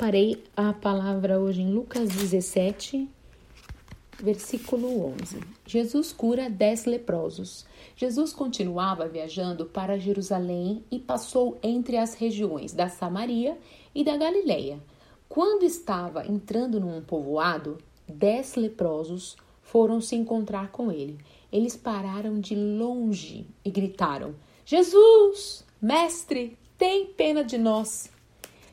Separei a palavra hoje em Lucas 17, versículo 11. Jesus cura dez leprosos. Jesus continuava viajando para Jerusalém e passou entre as regiões da Samaria e da Galileia. Quando estava entrando num povoado, dez leprosos foram se encontrar com ele. Eles pararam de longe e gritaram: Jesus, mestre, tem pena de nós.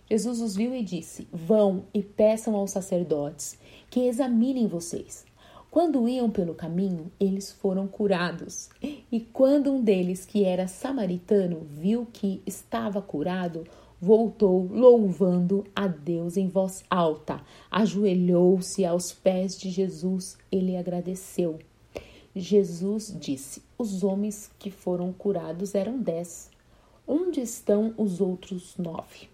Jesus os viu e disse: Vão e peçam aos sacerdotes que examinem vocês. Quando iam pelo caminho, eles foram curados. E quando um deles, que era samaritano, viu que estava curado, voltou louvando a Deus em voz alta. Ajoelhou-se aos pés de Jesus e lhe agradeceu. Jesus disse: Os homens que foram curados eram dez. Onde estão os outros nove?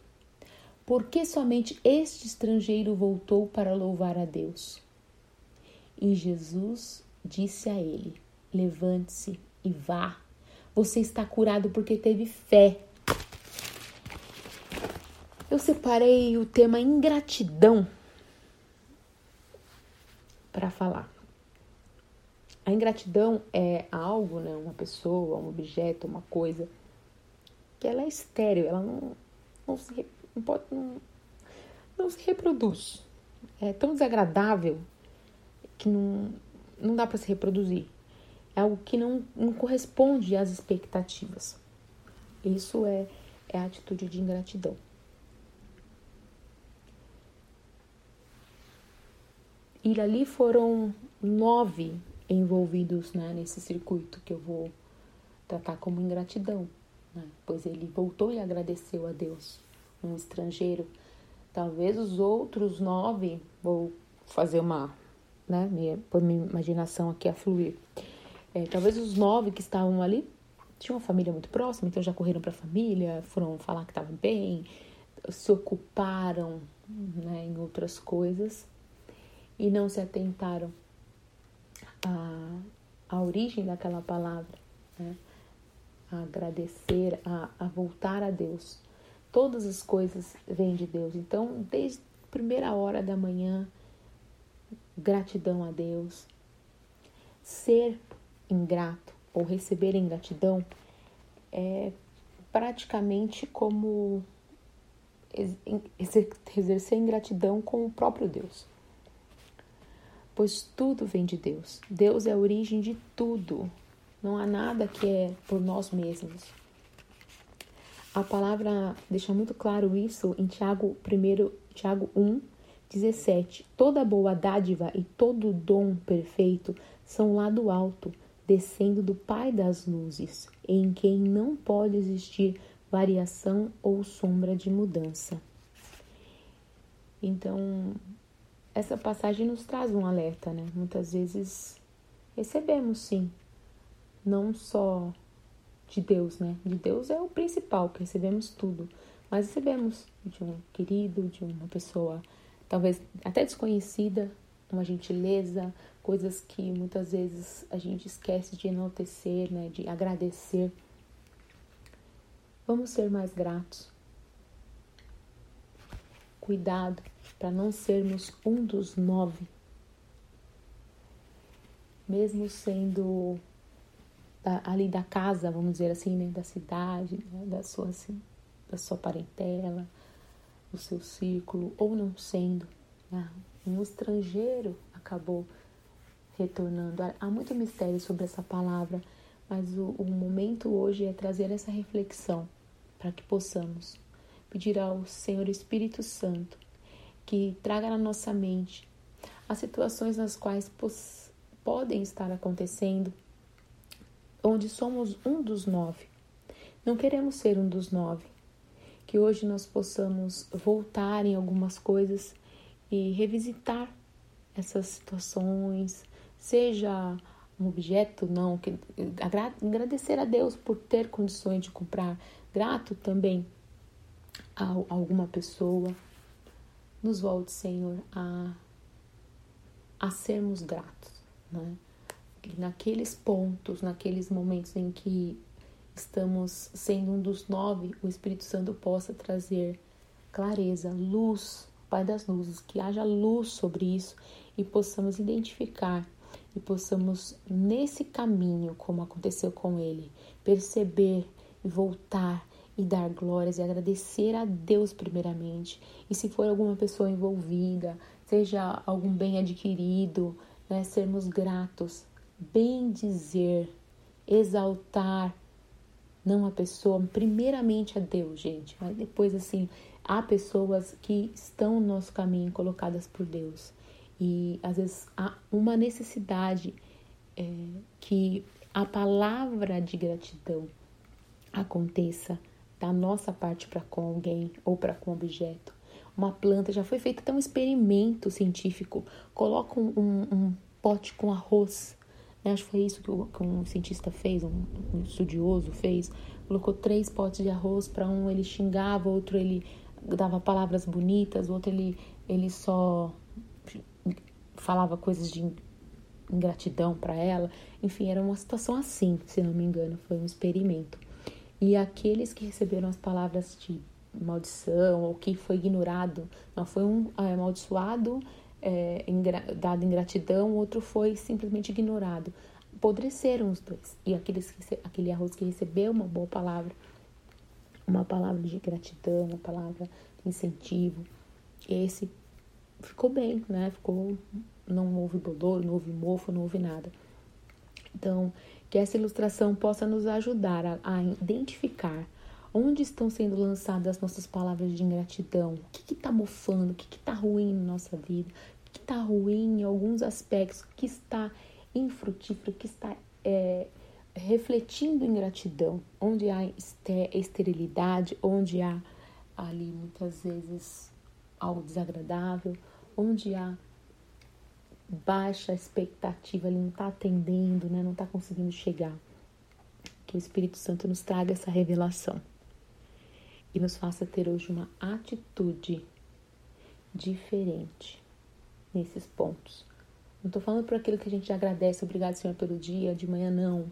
Por que somente este estrangeiro voltou para louvar a Deus? E Jesus disse a ele: Levante-se e vá. Você está curado porque teve fé. Eu separei o tema ingratidão para falar. A ingratidão é algo, né, uma pessoa, um objeto, uma coisa que ela é estéril, ela não, não se não pode não, não se reproduz. É tão desagradável que não, não dá para se reproduzir. É algo que não, não corresponde às expectativas. Isso é, é a atitude de ingratidão. E ali foram nove envolvidos né, nesse circuito que eu vou tratar como ingratidão, né? pois ele voltou e agradeceu a Deus um estrangeiro. Talvez os outros nove, vou fazer uma, né, minha, por minha imaginação aqui a fluir. É, talvez os nove que estavam ali tinham uma família muito próxima, então já correram para a família, foram falar que estavam bem, se ocuparam né, em outras coisas e não se atentaram à, à origem daquela palavra, né? a agradecer, a, a voltar a Deus. Todas as coisas vêm de Deus. Então, desde a primeira hora da manhã, gratidão a Deus. Ser ingrato ou receber ingratidão é praticamente como exercer ingratidão com o próprio Deus. Pois tudo vem de Deus. Deus é a origem de tudo. Não há nada que é por nós mesmos. A palavra deixa muito claro isso em Tiago 1, Tiago 1, 17. Toda boa dádiva e todo dom perfeito são lá do alto, descendo do Pai das luzes, em quem não pode existir variação ou sombra de mudança. Então, essa passagem nos traz um alerta, né? Muitas vezes recebemos sim, não só de Deus, né? De Deus é o principal, que recebemos tudo. Mas recebemos de um querido, de uma pessoa talvez até desconhecida, uma gentileza, coisas que muitas vezes a gente esquece de enaltecer, né? De agradecer. Vamos ser mais gratos. Cuidado para não sermos um dos nove. Mesmo sendo da, ali da casa, vamos dizer assim, né, da cidade, né, da sua assim, da sua parentela, do seu círculo, ou não sendo, né, um estrangeiro acabou retornando. Há muito mistério sobre essa palavra, mas o, o momento hoje é trazer essa reflexão para que possamos pedir ao Senhor Espírito Santo que traga na nossa mente as situações nas quais podem estar acontecendo onde somos um dos nove. Não queremos ser um dos nove. Que hoje nós possamos voltar em algumas coisas e revisitar essas situações, seja um objeto, não, que, agradecer a Deus por ter condições de comprar, grato também a, a alguma pessoa. Nos volte, Senhor, a, a sermos gratos, né? Naqueles pontos, naqueles momentos em que estamos sendo um dos nove, o Espírito Santo possa trazer clareza, luz, Pai das luzes, que haja luz sobre isso e possamos identificar e possamos, nesse caminho, como aconteceu com ele, perceber e voltar e dar glórias e agradecer a Deus primeiramente. E se for alguma pessoa envolvida, seja algum bem adquirido, né, sermos gratos, bem dizer, exaltar não a pessoa, primeiramente a Deus, gente, mas depois assim, há pessoas que estão no nosso caminho colocadas por Deus. E às vezes há uma necessidade é, que a palavra de gratidão aconteça da nossa parte para com alguém ou para com um objeto. Uma planta, já foi feito até um experimento científico. Coloca um, um, um pote com arroz. Né? Acho que foi isso que, o, que um cientista fez, um, um estudioso fez. Colocou três potes de arroz. Para um ele xingava, outro ele dava palavras bonitas, outro ele, ele só falava coisas de ingratidão para ela. Enfim, era uma situação assim, se não me engano, foi um experimento. E aqueles que receberam as palavras de maldição ou que foi ignorado, não foi um é, amaldiçoado, é, ingra, dado ingratidão, outro foi simplesmente ignorado. Apodreceram os dois. E aqueles que, aquele arroz que recebeu uma boa palavra, uma palavra de gratidão, uma palavra de incentivo, esse ficou bem, né? Ficou, não houve bodor, não houve mofo, não houve nada. Então, que essa ilustração possa nos ajudar a, a identificar onde estão sendo lançadas as nossas palavras de ingratidão, o que está mofando, o que está ruim na nossa vida, o que está ruim em alguns aspectos, o que está infrutífero, o que está é, refletindo ingratidão, onde há esterilidade, onde há ali muitas vezes algo desagradável, onde há baixa expectativa, ele não está atendendo, né? não está conseguindo chegar. Que o Espírito Santo nos traga essa revelação e nos faça ter hoje uma atitude diferente nesses pontos. Não estou falando por aquilo que a gente agradece, obrigado Senhor pelo dia, de manhã não.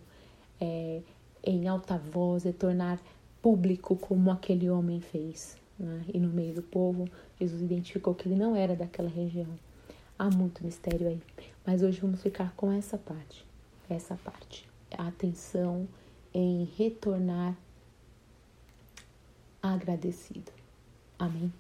É, em alta voz, é tornar público como aquele homem fez. Né? E no meio do povo, Jesus identificou que ele não era daquela região. Há muito mistério aí. Mas hoje vamos ficar com essa parte. Essa parte. A atenção em retornar agradecido. Amém?